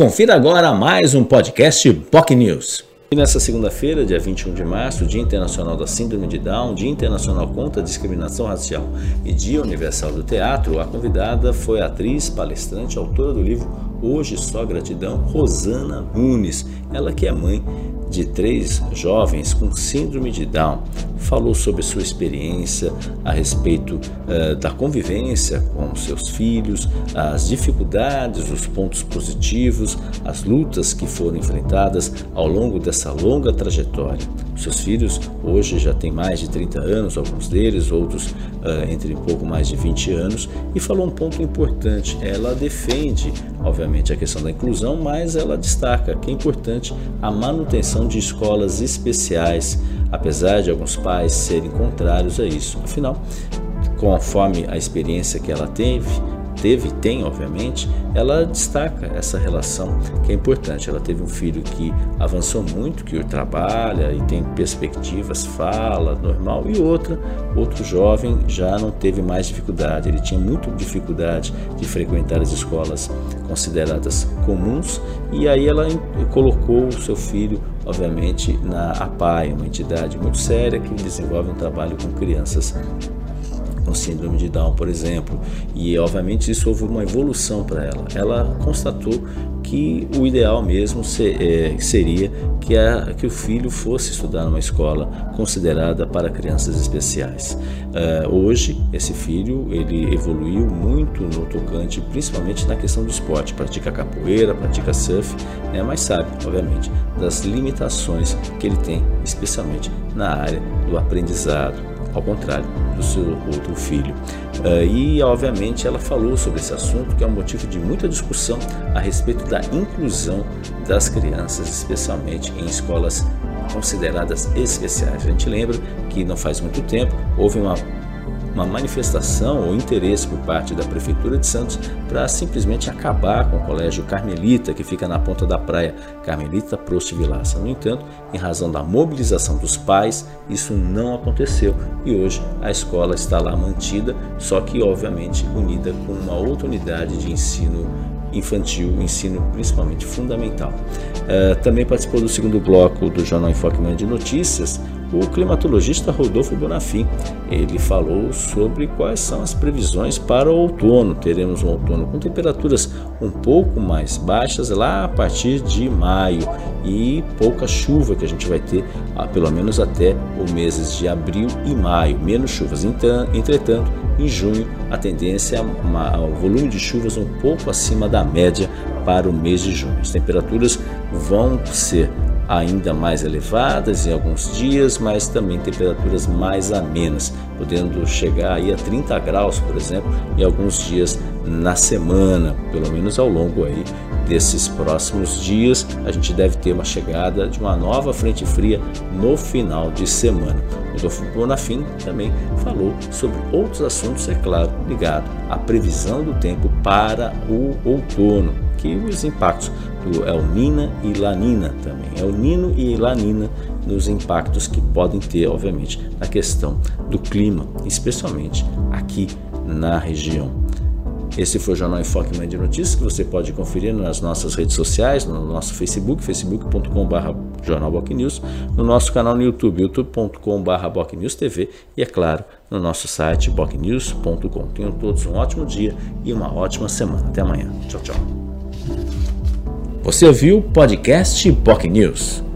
Confira agora mais um podcast POC News. E nessa segunda-feira, dia 21 de março, Dia Internacional da Síndrome de Down, Dia Internacional contra a Discriminação Racial e Dia Universal do Teatro, a convidada foi a atriz, palestrante, autora do livro Hoje Só Gratidão, Rosana Nunes. Ela que é mãe de três jovens com síndrome de Down. Falou sobre sua experiência a respeito uh, da convivência com seus filhos, as dificuldades, os pontos positivos, as lutas que foram enfrentadas ao longo dessa longa trajetória. Seus filhos hoje já têm mais de 30 anos, alguns deles, outros uh, entre um pouco mais de 20 anos, e falou um ponto importante. Ela defende, obviamente, a questão da inclusão, mas ela destaca que é importante a manutenção de escolas especiais, apesar de alguns pais serem contrários a isso. Afinal, conforme a experiência que ela teve, teve e tem, obviamente, ela destaca essa relação que é importante. Ela teve um filho que avançou muito, que trabalha e tem perspectivas, fala normal, e outra, outro jovem já não teve mais dificuldade. Ele tinha muita dificuldade de frequentar as escolas consideradas comuns, e aí ela colocou o seu filho, obviamente, na APAI, uma entidade muito séria que desenvolve um trabalho com crianças com síndrome de Down, por exemplo, e obviamente isso houve uma evolução para ela. Ela constatou que o ideal mesmo ser, é, seria que, a, que o filho fosse estudar numa escola considerada para crianças especiais. Uh, hoje, esse filho ele evoluiu muito no tocante, principalmente na questão do esporte. Pratica capoeira, pratica surf, né, mas sabe, obviamente, das limitações que ele tem, especialmente na área do aprendizado ao contrário do seu outro filho. Uh, e, obviamente, ela falou sobre esse assunto, que é um motivo de muita discussão a respeito da inclusão das crianças, especialmente em escolas consideradas especiais. A gente lembra que não faz muito tempo houve uma uma manifestação ou interesse por parte da Prefeitura de Santos para simplesmente acabar com o Colégio Carmelita, que fica na ponta da praia Carmelita Prost Vilaça. No entanto, em razão da mobilização dos pais, isso não aconteceu e hoje a escola está lá mantida, só que obviamente unida com uma outra unidade de ensino infantil, ensino principalmente fundamental. Uh, também participou do segundo bloco do Jornal Enfoque de Notícias o climatologista Rodolfo Bonafim. Ele falou sobre quais são as previsões para o outono. Teremos um outono com temperaturas um pouco mais baixas lá a partir de maio e pouca chuva que a gente vai ter, ah, pelo menos até os meses de abril e maio. Menos chuvas. Entretanto, em junho, a tendência é o volume de chuvas um pouco acima da média para o mês de junho. As temperaturas vão ser ainda mais elevadas em alguns dias, mas também temperaturas mais amenas, podendo chegar aí a 30 graus, por exemplo, em alguns dias na semana, pelo menos ao longo aí desses próximos dias, a gente deve ter uma chegada de uma nova frente fria no final de semana. Rodolfo Bonafim também falou sobre outros assuntos, é claro, ligado à previsão do tempo para o outono, os impactos do El Nina e Lanina também. El Nino e Lanina nos impactos que podem ter, obviamente, na questão do clima, especialmente aqui na região. Esse foi o Jornal Enfoque Media Notícias, que você pode conferir nas nossas redes sociais, no nosso Facebook, facebook.com.br jornalbocnews, no nosso canal no YouTube, youtube.com.br bocnewstv e, é claro, no nosso site bocnews.com. Tenham todos um ótimo dia e uma ótima semana. Até amanhã. Tchau, tchau. Você ouviu o podcast POC News.